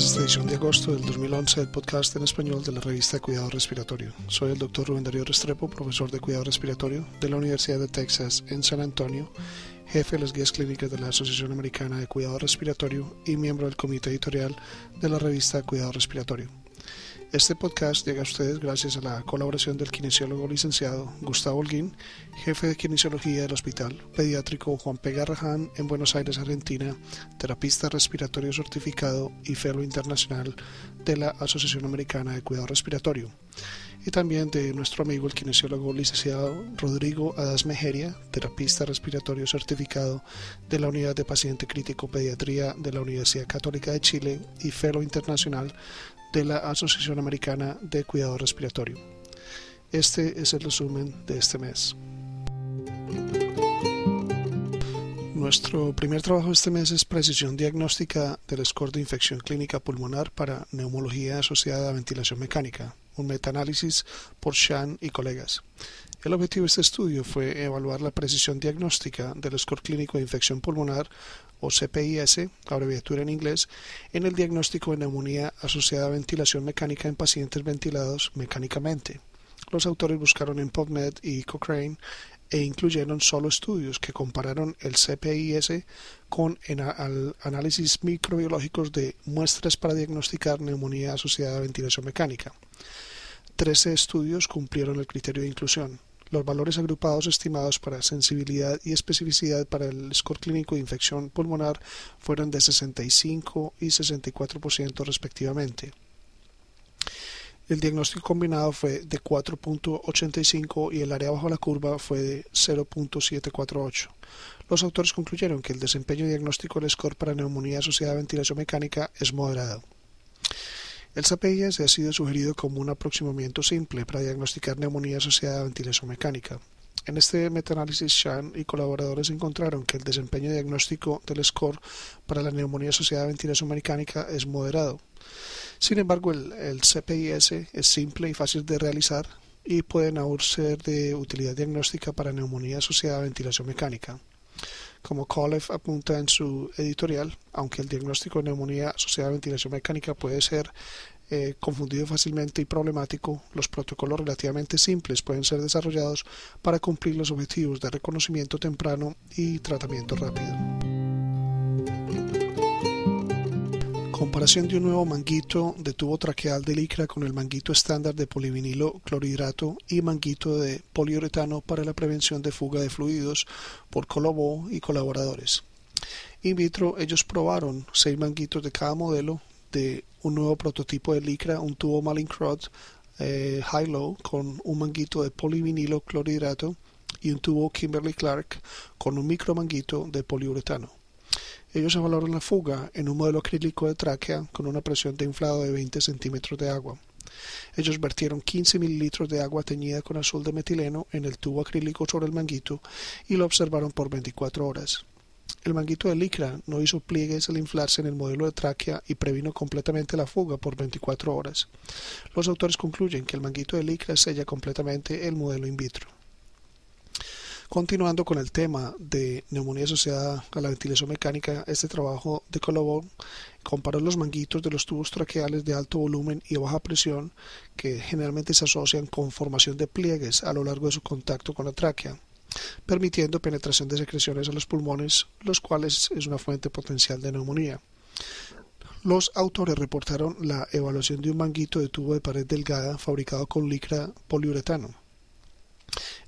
es esta edición de agosto del 2011 del podcast en español de la revista Cuidado Respiratorio. Soy el doctor Rubén Darío Restrepo, profesor de Cuidado Respiratorio de la Universidad de Texas en San Antonio, jefe de las guías clínicas de la Asociación Americana de Cuidado Respiratorio y miembro del comité editorial de la revista Cuidado Respiratorio. Este podcast llega a ustedes gracias a la colaboración del kinesiólogo licenciado Gustavo Holguín, jefe de kinesiología del Hospital Pediátrico Juan P. Garrahan en Buenos Aires, Argentina, terapista respiratorio certificado y fellow internacional de la Asociación Americana de Cuidado Respiratorio, y también de nuestro amigo el kinesiólogo licenciado Rodrigo Adas Mejeria, terapista respiratorio certificado de la Unidad de Paciente Crítico Pediatría de la Universidad Católica de Chile y fellow internacional de la Asociación Americana de Cuidado Respiratorio. Este es el resumen de este mes. Nuestro primer trabajo este mes es precisión diagnóstica del score de infección clínica pulmonar para neumología asociada a ventilación mecánica, un metaanálisis por Shan y colegas. El objetivo de este estudio fue evaluar la precisión diagnóstica del score clínico de infección pulmonar o CPIS, abreviatura en inglés, en el diagnóstico de neumonía asociada a ventilación mecánica en pacientes ventilados mecánicamente. Los autores buscaron en PubMed y Cochrane e incluyeron solo estudios que compararon el CPIS con análisis microbiológicos de muestras para diagnosticar neumonía asociada a ventilación mecánica. Trece estudios cumplieron el criterio de inclusión. Los valores agrupados estimados para sensibilidad y especificidad para el score clínico de infección pulmonar fueron de 65 y 64% respectivamente. El diagnóstico combinado fue de 4.85 y el área bajo la curva fue de 0.748. Los autores concluyeron que el desempeño diagnóstico del score para neumonía asociada a ventilación mecánica es moderado. El SAPIS ha sido sugerido como un aproximamiento simple para diagnosticar neumonía asociada a ventilación mecánica. En este metaanálisis, Shan y colaboradores encontraron que el desempeño diagnóstico del score para la neumonía asociada a ventilación mecánica es moderado. Sin embargo, el, el CPIS es simple y fácil de realizar y pueden aún ser de utilidad diagnóstica para neumonía asociada a ventilación mecánica. Como Kolev apunta en su editorial, aunque el diagnóstico de neumonía asociada a ventilación mecánica puede ser eh, confundido fácilmente y problemático, los protocolos relativamente simples pueden ser desarrollados para cumplir los objetivos de reconocimiento temprano y tratamiento rápido. Comparación de un nuevo manguito de tubo traqueal de licra con el manguito estándar de polivinilo clorhidrato y manguito de poliuretano para la prevención de fuga de fluidos por Colobó y colaboradores. In vitro, ellos probaron seis manguitos de cada modelo de un nuevo prototipo de licra, un tubo Mallinckrodt eh, high-low con un manguito de polivinilo clorhidrato y un tubo Kimberly Clark con un micro manguito de poliuretano. Ellos evaluaron la fuga en un modelo acrílico de tráquea con una presión de inflado de 20 centímetros de agua. Ellos vertieron 15 mililitros de agua teñida con azul de metileno en el tubo acrílico sobre el manguito y lo observaron por 24 horas. El manguito de licra no hizo pliegues al inflarse en el modelo de tráquea y previno completamente la fuga por 24 horas. Los autores concluyen que el manguito de licra sella completamente el modelo in vitro. Continuando con el tema de neumonía asociada a la ventilación mecánica, este trabajo de Colobón comparó los manguitos de los tubos traqueales de alto volumen y baja presión que generalmente se asocian con formación de pliegues a lo largo de su contacto con la tráquea, permitiendo penetración de secreciones a los pulmones, los cuales es una fuente potencial de neumonía. Los autores reportaron la evaluación de un manguito de tubo de pared delgada fabricado con licra poliuretano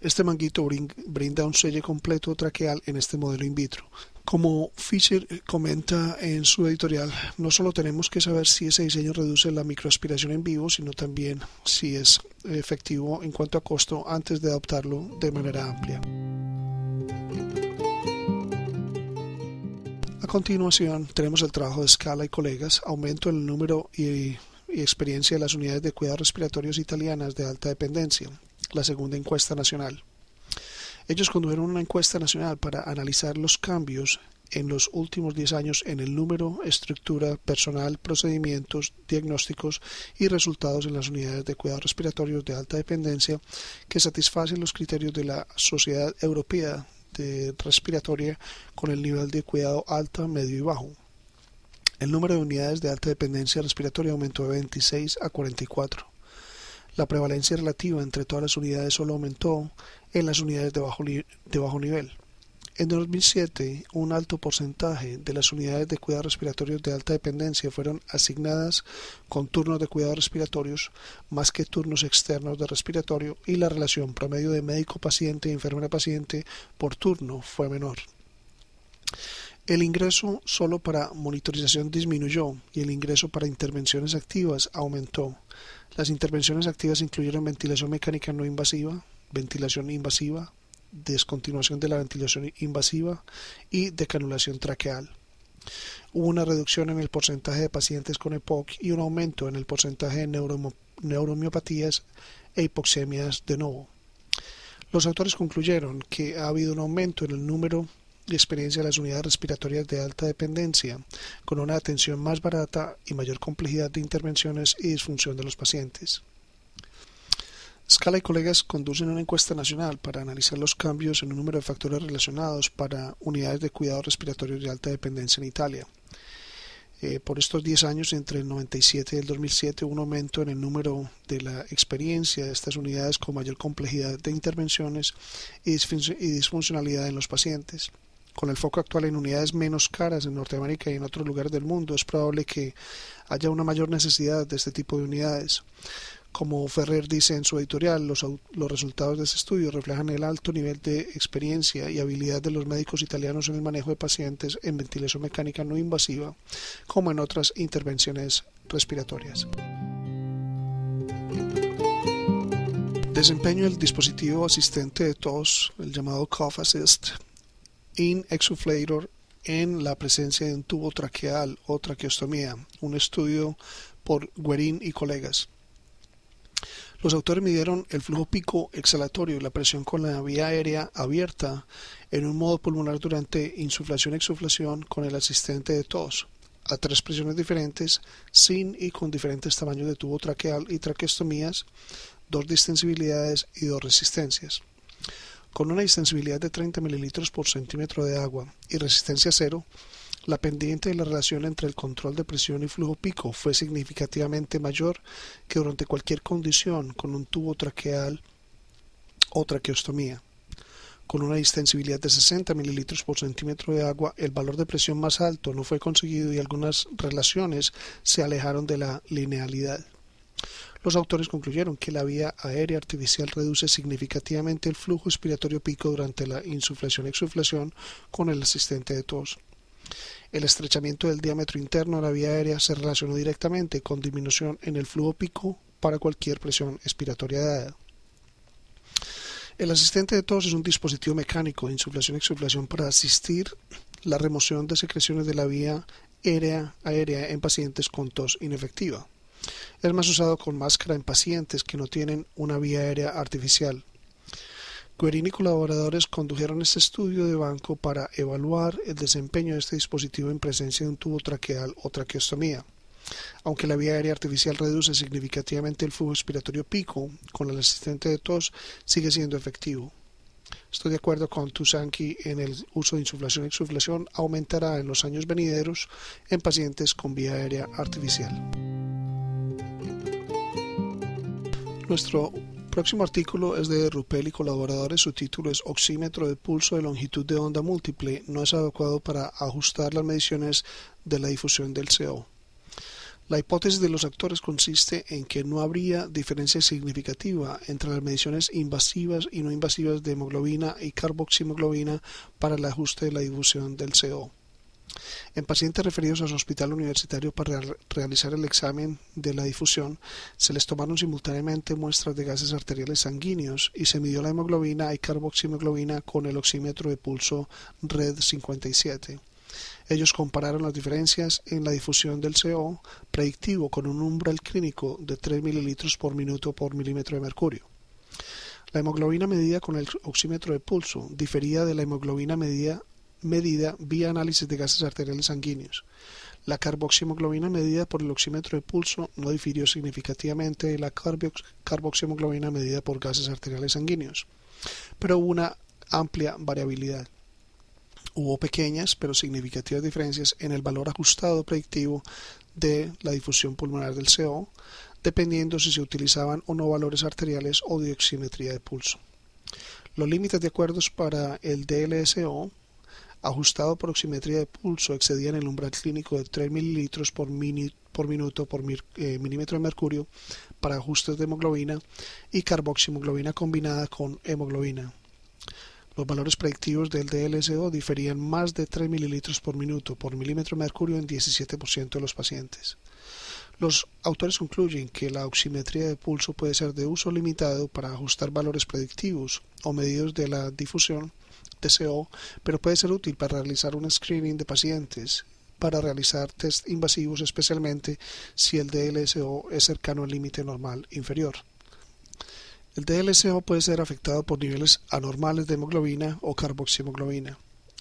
este manguito brinda un sello completo traqueal en este modelo in vitro. Como Fisher comenta en su editorial, no solo tenemos que saber si ese diseño reduce la microaspiración en vivo, sino también si es efectivo en cuanto a costo antes de adoptarlo de manera amplia. A continuación tenemos el trabajo de Scala y colegas, aumento en el número y, y experiencia de las unidades de cuidados respiratorios italianas de alta dependencia, la segunda encuesta nacional. Ellos condujeron una encuesta nacional para analizar los cambios en los últimos 10 años en el número, estructura, personal, procedimientos, diagnósticos y resultados en las unidades de cuidados respiratorios de alta dependencia que satisfacen los criterios de la Sociedad Europea de Respiratoria con el nivel de cuidado alta, medio y bajo. El número de unidades de alta dependencia respiratoria aumentó de 26 a 44. La prevalencia relativa entre todas las unidades solo aumentó en las unidades de bajo, de bajo nivel. En 2007, un alto porcentaje de las unidades de cuidados respiratorios de alta dependencia fueron asignadas con turnos de cuidados respiratorios más que turnos externos de respiratorio y la relación promedio de médico-paciente y enfermera-paciente por turno fue menor. El ingreso solo para monitorización disminuyó y el ingreso para intervenciones activas aumentó. Las intervenciones activas incluyeron ventilación mecánica no invasiva, ventilación invasiva, descontinuación de la ventilación invasiva y decanulación traqueal. Hubo una reducción en el porcentaje de pacientes con EPOC y un aumento en el porcentaje de neuromiopatías e hipoxemias de nuevo. Los autores concluyeron que ha habido un aumento en el número y experiencia de las unidades respiratorias de alta dependencia, con una atención más barata y mayor complejidad de intervenciones y disfunción de los pacientes. Scala y colegas conducen una encuesta nacional para analizar los cambios en un número de factores relacionados para unidades de cuidados respiratorios de alta dependencia en Italia. Eh, por estos 10 años, entre el 97 y el 2007, hubo un aumento en el número de la experiencia de estas unidades con mayor complejidad de intervenciones y disfuncionalidad en los pacientes. Con el foco actual en unidades menos caras en Norteamérica y en otros lugares del mundo, es probable que haya una mayor necesidad de este tipo de unidades. Como Ferrer dice en su editorial, los, resultados de ese estudio reflejan el alto nivel de experiencia y habilidad de los médicos italianos en el manejo de pacientes en ventilación mecánica no invasiva, como en otras intervenciones respiratorias. Desempeño del dispositivo asistente de tos, el llamado Cough Assist, in exuflator en la presencia de un tubo traqueal o traqueostomía, un estudio por Guerin y colegas. Los autores midieron el flujo pico exhalatorio y la presión con la vía aérea abierta en un modo pulmonar durante insuflación-exuflación con el asistente de tos a tres presiones diferentes, sin y con diferentes tamaños de tubo traqueal y traqueostomías, dos distensibilidades y dos resistencias. Con una distensibilidad de 30 mililitros por centímetro de agua y resistencia cero, la pendiente de la relación entre el control de presión y flujo pico fue significativamente mayor que durante cualquier condición con un tubo traqueal o traqueostomía. Con una distensibilidad de 60 mililitros por centímetro de agua, el valor de presión más alto no fue conseguido y algunas relaciones se alejaron de la linealidad. Los autores concluyeron que la vía aérea artificial reduce significativamente el flujo respiratorio pico durante la insuflación-exuflación con el asistente de tos. El estrechamiento del diámetro interno de la vía aérea se relacionó directamente con disminución en el flujo pico para cualquier presión expiratoria dada. El asistente de tos es un dispositivo mecánico de insuflación-exuflación para asistir la remoción de secreciones de la vía aérea, aérea en pacientes con tos inefectiva. Es más usado con máscara en pacientes que no tienen una vía aérea artificial. Guerini y colaboradores condujeron este estudio de banco para evaluar el desempeño de este dispositivo en presencia de un tubo traqueal o traqueostomía. Aunque la vía aérea artificial reduce significativamente el flujo respiratorio pico, con el asistente de tos sigue siendo efectivo. Estoy de acuerdo con Tusanki en el uso de insuflación y exuflación aumentará en los años venideros en pacientes con vía aérea artificial. Nuestro próximo artículo es de Rupel y colaboradores. Su título es Oxímetro de pulso de longitud de onda múltiple no es adecuado para ajustar las mediciones de la difusión del CO. La hipótesis de los actores consiste en que no habría diferencia significativa entre las mediciones invasivas y no invasivas de hemoglobina y carboximoglobina para el ajuste de la difusión del CO. En pacientes referidos al hospital universitario para realizar el examen de la difusión, se les tomaron simultáneamente muestras de gases arteriales sanguíneos y se midió la hemoglobina y carboximoglobina con el oxímetro de pulso RED 57. Ellos compararon las diferencias en la difusión del CO predictivo con un umbral clínico de 3 mililitros por minuto por milímetro de mercurio. La hemoglobina medida con el oxímetro de pulso difería de la hemoglobina medida medida vía análisis de gases arteriales sanguíneos. La carboximoglobina medida por el oxímetro de pulso no difirió significativamente de la carboximoglobina medida por gases arteriales sanguíneos, pero hubo una amplia variabilidad. Hubo pequeñas pero significativas diferencias en el valor ajustado predictivo de la difusión pulmonar del CO, dependiendo si se utilizaban o no valores arteriales o de oximetría de pulso. Los límites de acuerdos para el DLSO ajustado por oximetría de pulso excedían el umbral clínico de 3 mililitros por, por minuto por eh, milímetro de mercurio para ajustes de hemoglobina y carboximoglobina combinada con hemoglobina. Los valores predictivos del DLSO diferían más de 3 mililitros por minuto por milímetro de mercurio en 17% de los pacientes. Los autores concluyen que la oximetría de pulso puede ser de uso limitado para ajustar valores predictivos o medios de la difusión de CO, pero puede ser útil para realizar un screening de pacientes para realizar test invasivos especialmente si el DLSO es cercano al límite normal inferior. El DLSO puede ser afectado por niveles anormales de hemoglobina o carboxiemoglobina.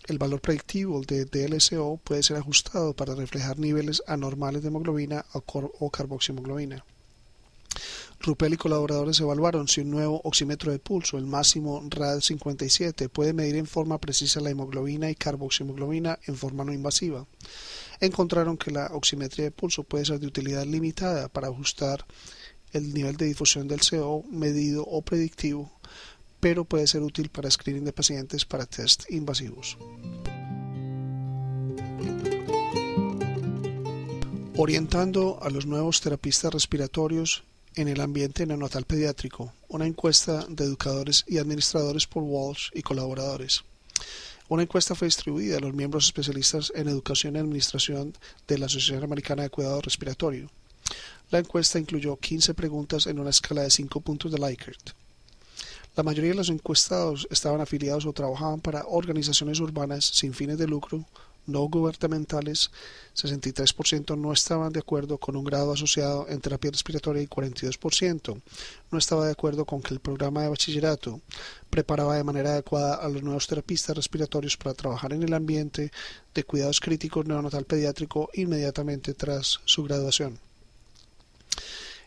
El valor predictivo de DLSO puede ser ajustado para reflejar niveles anormales de hemoglobina o, carboxiemoglobina. Ruppel y colaboradores evaluaron si un nuevo oxímetro de pulso, el máximo RAD57, puede medir en forma precisa la hemoglobina y carboxiemoglobina en forma no invasiva. Encontraron que la oximetría de pulso puede ser de utilidad limitada para ajustar el nivel de difusión del CO medido o predictivo, pero puede ser útil para screening de pacientes para test invasivos. Orientando a los nuevos terapistas respiratorios en el ambiente neonatal pediátrico, una encuesta de educadores y administradores por Walsh y colaboradores. Una encuesta fue distribuida a los miembros especialistas en educación y administración de la Asociación Americana de Cuidado Respiratorio. La encuesta incluyó 15 preguntas en una escala de 5 puntos de Likert. La mayoría de los encuestados estaban afiliados o trabajaban para organizaciones urbanas sin fines de lucro, no gubernamentales, 63% no estaban de acuerdo con un grado asociado en terapia respiratoria y 42% no estaba de acuerdo con que el programa de bachillerato preparaba de manera adecuada a los nuevos terapistas respiratorios para trabajar en el ambiente de cuidados críticos neonatal pediátrico inmediatamente tras su graduación.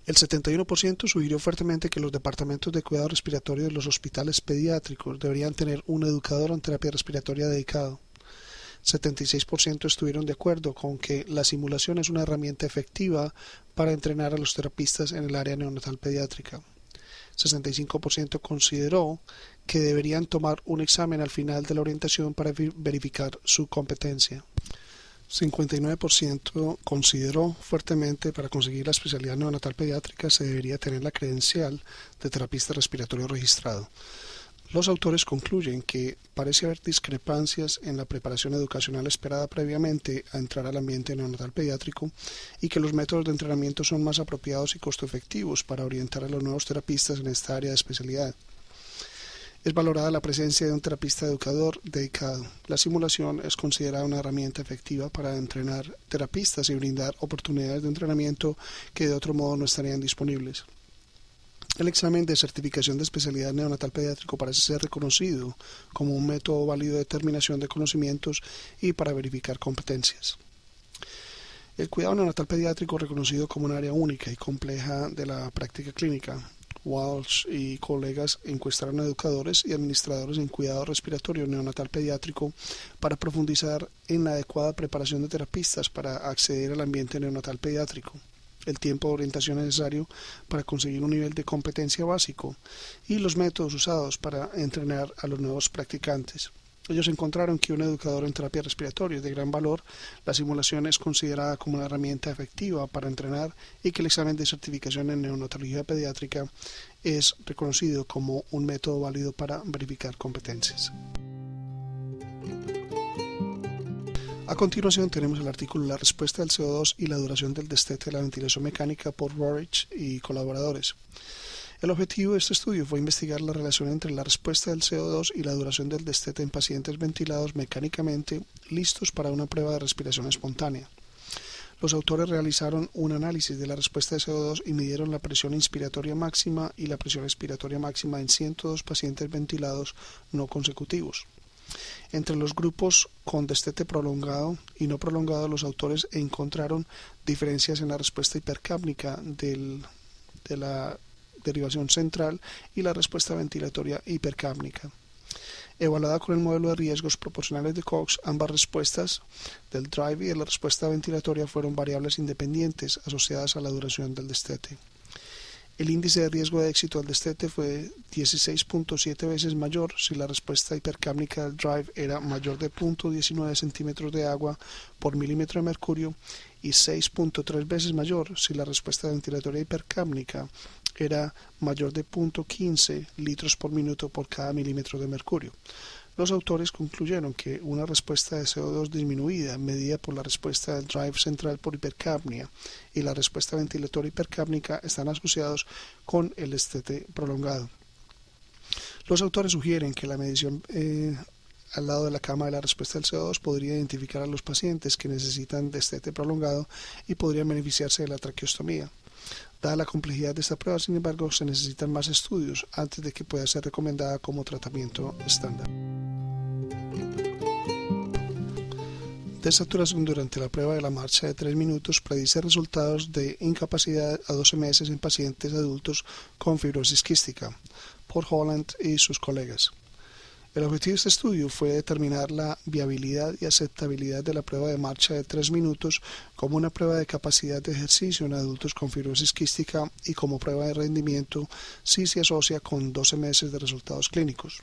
El 71% sugirió fuertemente que los departamentos de cuidado respiratorio de los hospitales pediátricos deberían tener un educador en terapia respiratoria dedicado. 76% estuvieron de acuerdo con que la simulación es una herramienta efectiva para entrenar a los terapistas en el área neonatal pediátrica. 65% consideró que deberían tomar un examen al final de la orientación para verificar su competencia. 59% consideró fuertemente para conseguir la especialidad neonatal pediátrica se debería tener la credencial de terapista respiratorio registrado. Los autores concluyen que parece haber discrepancias en la preparación educacional esperada previamente a entrar al ambiente neonatal pediátrico y que los métodos de entrenamiento son más apropiados y costo efectivos para orientar a los nuevos terapistas en esta área de especialidad. Es valorada la presencia de un terapista educador dedicado. La simulación es considerada una herramienta efectiva para entrenar terapistas y brindar oportunidades de entrenamiento que de otro modo no estarían disponibles. El examen de certificación de especialidad neonatal pediátrico parece ser reconocido como un método válido de determinación de conocimientos y para verificar competencias. El cuidado neonatal pediátrico reconocido como un área única y compleja de la práctica clínica Walsh y colegas encuestaron a educadores y administradores en cuidado respiratorio neonatal pediátrico para profundizar en la adecuada preparación de terapistas para acceder al ambiente neonatal pediátrico, el tiempo de orientación necesario para conseguir un nivel de competencia básico y los métodos usados para entrenar a los nuevos practicantes. Ellos encontraron que un educador en terapia respiratoria es de gran valor, la simulación es considerada como una herramienta efectiva para entrenar y que el examen de certificación en neonatología pediátrica es reconocido como un método válido para verificar competencias. A continuación tenemos el artículo La respuesta del CO2 y la duración del destete de la ventilación mecánica por Rorich y colaboradores. El objetivo de este estudio fue investigar la relación entre la respuesta del CO2 y la duración del destete en pacientes ventilados mecánicamente listos para una prueba de respiración espontánea. Los autores realizaron un análisis de la respuesta de CO2 y midieron la presión inspiratoria máxima y la presión expiratoria máxima en 102 pacientes ventilados no consecutivos. Entre los grupos con destete prolongado y no prolongado, los autores encontraron diferencias en la respuesta hipercápnica de la derivación central y la respuesta ventilatoria hipercápnica. Evaluada con el modelo de riesgos proporcionales de Cox, ambas respuestas del drive y de la respuesta ventilatoria fueron variables independientes asociadas a la duración del destete. El índice de riesgo de éxito al destete fue 16.7 veces mayor si la respuesta hipercámnica del drive era mayor de 0.19 centímetros de agua por milímetro de mercurio y 6.3 veces mayor si la respuesta ventilatoria hipercámnica era mayor de 0.15 litros por minuto por cada milímetro de mercurio. Los autores concluyeron que una respuesta de CO2 disminuida, medida por la respuesta del drive central por hipercapnia y la respuesta ventilatoria hipercápnica, están asociados con el estete prolongado. Los autores sugieren que la medición eh, al lado de la cama de la respuesta del CO2 podría identificar a los pacientes que necesitan destete prolongado y podrían beneficiarse de la traqueostomía. Dada la complejidad de esta prueba, sin embargo, se necesitan más estudios antes de que pueda ser recomendada como tratamiento estándar. Desaturación durante la prueba de la marcha de 3 minutos predice resultados de incapacidad a 12 meses en pacientes adultos con fibrosis quística, por Holland y sus colegas. El objetivo de este estudio fue determinar la viabilidad y aceptabilidad de la prueba de marcha de 3 minutos como una prueba de capacidad de ejercicio en adultos con fibrosis quística y como prueba de rendimiento si se asocia con 12 meses de resultados clínicos.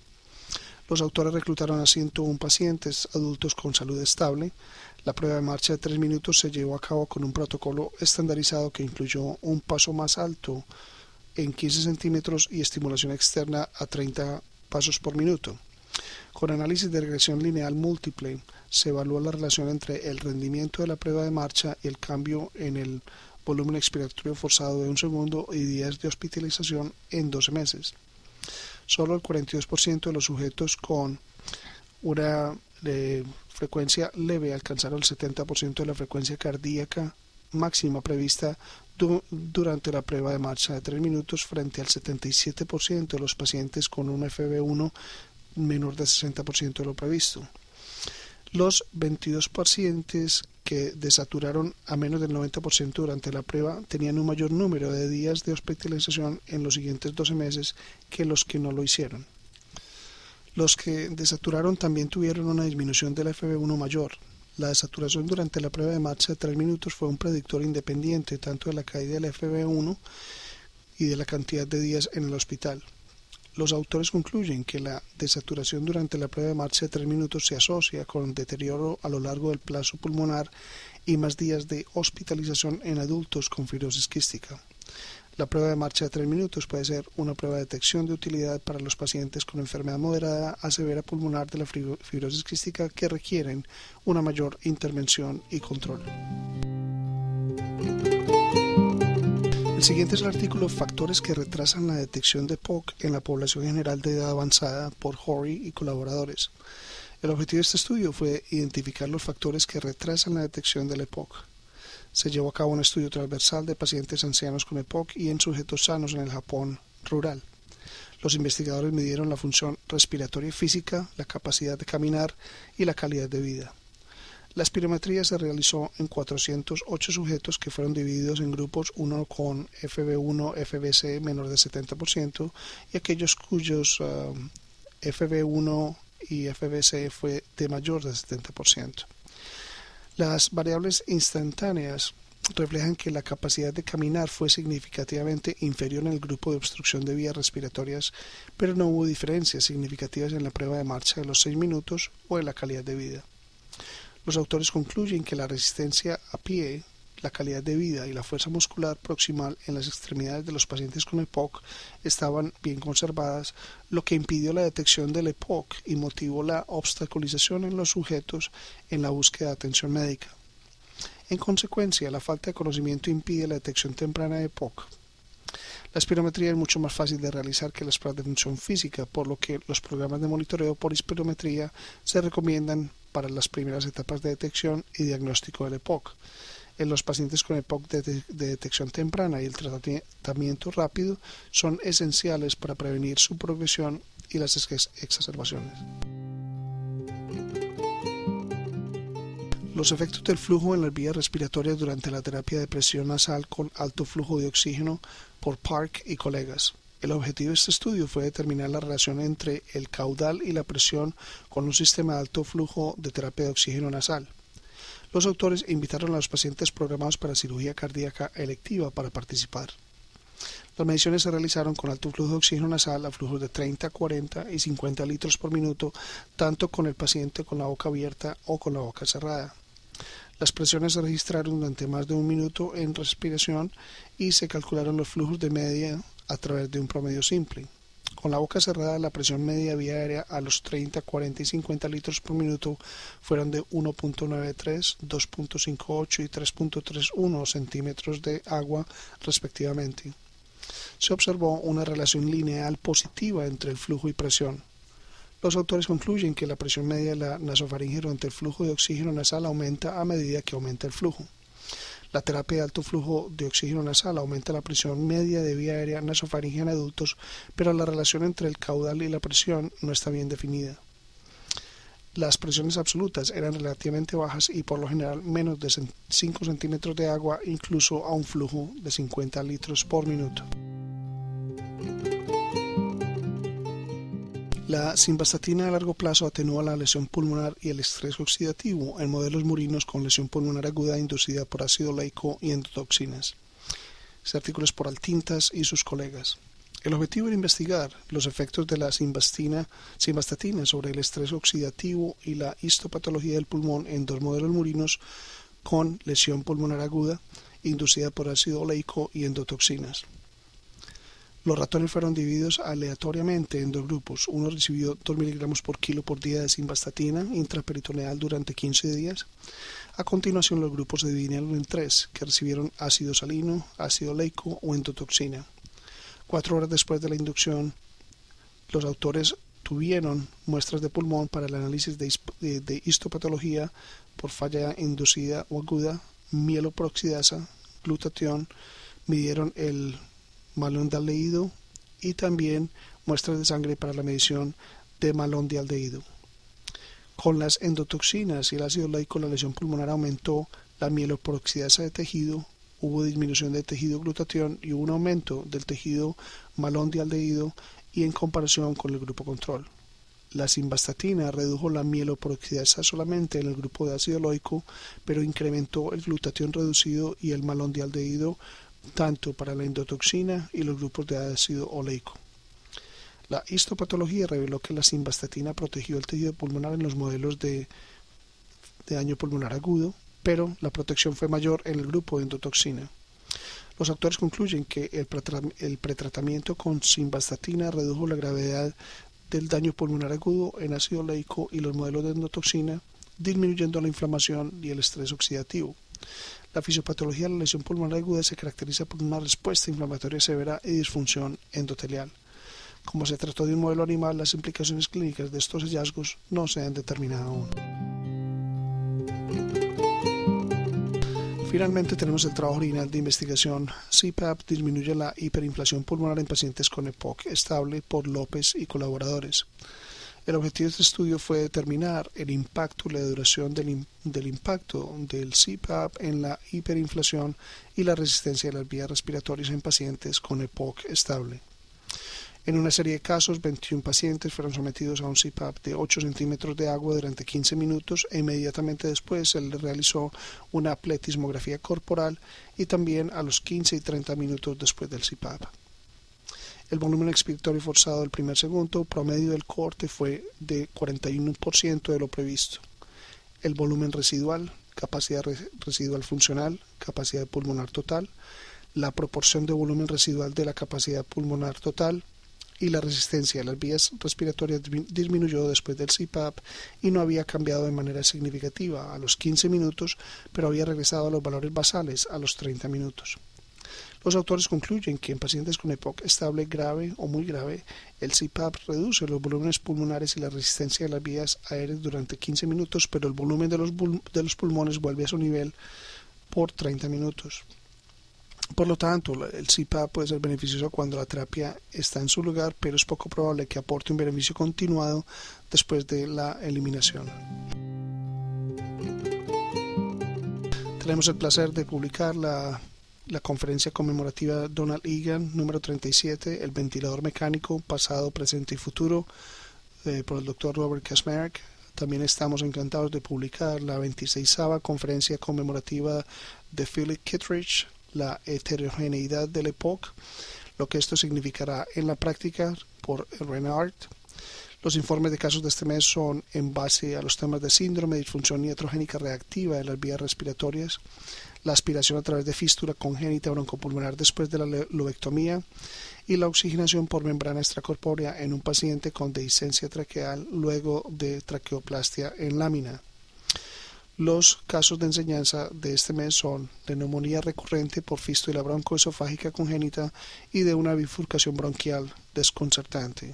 Los autores reclutaron a 101 pacientes adultos con salud estable. La prueba de marcha de 3 minutos se llevó a cabo con un protocolo estandarizado que incluyó un paso más alto en 15 centímetros y estimulación externa a 30 pasos por minuto. Con análisis de regresión lineal múltiple se evalúa la relación entre el rendimiento de la prueba de marcha y el cambio en el volumen expiratorio forzado de un segundo y días de hospitalización en 12 meses. Solo el 42% de los sujetos con una eh, frecuencia leve alcanzaron el 70% de la frecuencia cardíaca máxima prevista durante la prueba de marcha de 3 minutos frente al 77% de los pacientes con un FB1 menor del 60% de lo previsto. Los 22 pacientes que desaturaron a menos del 90% durante la prueba tenían un mayor número de días de hospitalización en los siguientes 12 meses que los que no lo hicieron. Los que desaturaron también tuvieron una disminución del FB1 mayor. La desaturación durante la prueba de marcha de 3 minutos fue un predictor independiente tanto de la caída del FB1 y de la cantidad de días en el hospital. Los autores concluyen que la desaturación durante la prueba de marcha de 3 minutos se asocia con deterioro a lo largo del plazo pulmonar y más días de hospitalización en adultos con fibrosis quística. La prueba de marcha de 3 minutos puede ser una prueba de detección de utilidad para los pacientes con enfermedad moderada a severa pulmonar de la fibrosis quística que requieren una mayor intervención y control. El siguiente es el artículo Factores que retrasan la detección de POC en la población general de edad avanzada por Horry y colaboradores. El objetivo de este estudio fue identificar los factores que retrasan la detección del EPOC. Se llevó a cabo un estudio transversal de pacientes ancianos con EPOC y en sujetos sanos en el Japón rural. Los investigadores midieron la función respiratoria y física, la capacidad de caminar y la calidad de vida. La espirometría se realizó en 408 sujetos que fueron divididos en grupos, uno con FB1, FBC menor de 70% y aquellos cuyos um, FB1 y FBC fue de mayor de 70%. Las variables instantáneas reflejan que la capacidad de caminar fue significativamente inferior en el grupo de obstrucción de vías respiratorias, pero no hubo diferencias significativas en la prueba de marcha de los 6 minutos o en la calidad de vida. Los autores concluyen que la resistencia a pie, la calidad de vida y la fuerza muscular proximal en las extremidades de los pacientes con EPOC estaban bien conservadas, lo que impidió la detección del EPOC y motivó la obstaculización en los sujetos en la búsqueda de atención médica. En consecuencia, la falta de conocimiento impide la detección temprana de EPOC. La espirometría es mucho más fácil de realizar que las pruebas de función física, por lo que los programas de monitoreo por espirometría se recomiendan para las primeras etapas de detección y diagnóstico del EPOC. En los pacientes con EPOC de, detección temprana y el tratamiento rápido son esenciales para prevenir su progresión y las exacerbaciones. Los efectos del flujo en las vías respiratorias durante la terapia de presión nasal con alto flujo de oxígeno por Park y colegas. El objetivo de este estudio fue determinar la relación entre el caudal y la presión con un sistema de alto flujo de terapia de oxígeno nasal. Los autores invitaron a los pacientes programados para cirugía cardíaca electiva para participar. Las mediciones se realizaron con alto flujo de oxígeno nasal a flujos de 30, 40 y 50 litros por minuto, tanto con el paciente con la boca abierta o con la boca cerrada. Las presiones se registraron durante más de un minuto en respiración y se calcularon los flujos de media a través de un promedio simple. Con la boca cerrada, la presión media vía aérea a los 30, 40 y 50 litros por minuto fueron de 1.93, 2.58 y 3.31 centímetros de agua respectivamente. Se observó una relación lineal positiva entre el flujo y presión. Los autores concluyen que la presión media de la nasofaringe durante el flujo de oxígeno nasal aumenta a medida que aumenta el flujo. La terapia de alto flujo de oxígeno nasal aumenta la presión media de vía aérea nasofaringea en adultos, pero la relación entre el caudal y la presión no está bien definida. Las presiones absolutas eran relativamente bajas y por lo general menos de 5 centímetros de agua, incluso a un flujo de 50 litros por minuto. La simvastatina a largo plazo atenúa la lesión pulmonar y el estrés oxidativo en modelos murinos con lesión pulmonar aguda inducida por ácido leico y endotoxinas. Este artículo es por Altintas y sus colegas. El objetivo era investigar los efectos de la simvastatina sobre el estrés oxidativo y la histopatología del pulmón en dos modelos murinos con lesión pulmonar aguda inducida por ácido oleico y endotoxinas. Los ratones fueron divididos aleatoriamente en dos grupos. Uno recibió 2 miligramos por kilo por día de simvastatina intraperitoneal durante 15 días. A continuación, los grupos se dividieron en tres, que recibieron ácido salino, ácido leico o endotoxina. Cuatro horas después de la inducción, los autores tuvieron muestras de pulmón para el análisis de, de histopatología por falla inducida o aguda, mieloproxidasa, glutatión, midieron el malón de aldehído y también muestras de sangre para la medición de malón de aldehído. Con las endotoxinas y el ácido laico la lesión pulmonar aumentó la mieloperoxidasa de tejido, hubo disminución de tejido glutatión y hubo un aumento del tejido malón de aldehído y en comparación con el grupo control. La simvastatina redujo la mieloperoxidasa solamente en el grupo de ácido loico, pero incrementó el glutatión reducido y el malón de aldehído tanto para la endotoxina y los grupos de ácido oleico. La histopatología reveló que la simvastatina protegió el tejido pulmonar en los modelos de, daño pulmonar agudo, pero la protección fue mayor en el grupo de endotoxina. Los autores concluyen que el, el pretratamiento con simvastatina redujo la gravedad del daño pulmonar agudo en ácido oleico y los modelos de endotoxina, disminuyendo la inflamación y el estrés oxidativo. La fisiopatología de la lesión pulmonar aguda se caracteriza por una respuesta inflamatoria severa y disfunción endotelial. Como se trató de un modelo animal, las implicaciones clínicas de estos hallazgos no se han determinado aún. Finalmente tenemos el trabajo original de investigación CPAP disminuye la hiperinflación pulmonar en pacientes con EPOC estable por López y colaboradores. El objetivo de este estudio fue determinar el impacto y la duración del, impacto del CPAP en la hiperinflación y la resistencia de las vías respiratorias en pacientes con EPOC estable. En una serie de casos, 21 pacientes fueron sometidos a un CPAP de 8 centímetros de agua durante 15 minutos e inmediatamente después se realizó una pletismografía corporal y también a los 15 y 30 minutos después del CPAP. El volumen expiratorio forzado del primer segundo promedio del corte fue de 41% de lo previsto. El volumen residual, capacidad residual funcional, capacidad pulmonar total, la proporción de volumen residual de la capacidad pulmonar total y la resistencia de las vías respiratorias disminuyó después del CPAP y no había cambiado de manera significativa a los 15 minutos, pero había regresado a los valores basales a los 30 minutos. Los autores concluyen que en pacientes con EPOC estable grave o muy grave, el CPAP reduce los volúmenes pulmonares y la resistencia de las vías aéreas durante 15 minutos, pero el volumen de los, pulmones vuelve a su nivel por 30 minutos. Por lo tanto, el CPAP puede ser beneficioso cuando la terapia está en su lugar, pero es poco probable que aporte un beneficio continuado después de la eliminación. Tenemos el placer de publicar la la conferencia conmemorativa Donald Egan número 37, el ventilador mecánico, pasado, presente y futuro, eh, por el doctor Robert Kasmarek. También estamos encantados de publicar la 26 conferencia conmemorativa de Philip Kittredge, la heterogeneidad del EPOC, lo que esto significará en la práctica por Renard. Los informes de casos de este mes son en base a los temas de síndrome, disfunción iatrogénica reactiva de las vías respiratorias, la aspiración a través de fístula congénita broncopulmonar después de la lobectomía y la oxigenación por membrana extracorpórea en un paciente con dehiscencia traqueal luego de traqueoplastia en lámina. Los casos de enseñanza de este mes son de neumonía recurrente por fístula broncoesofágica congénita y de una bifurcación bronquial desconcertante.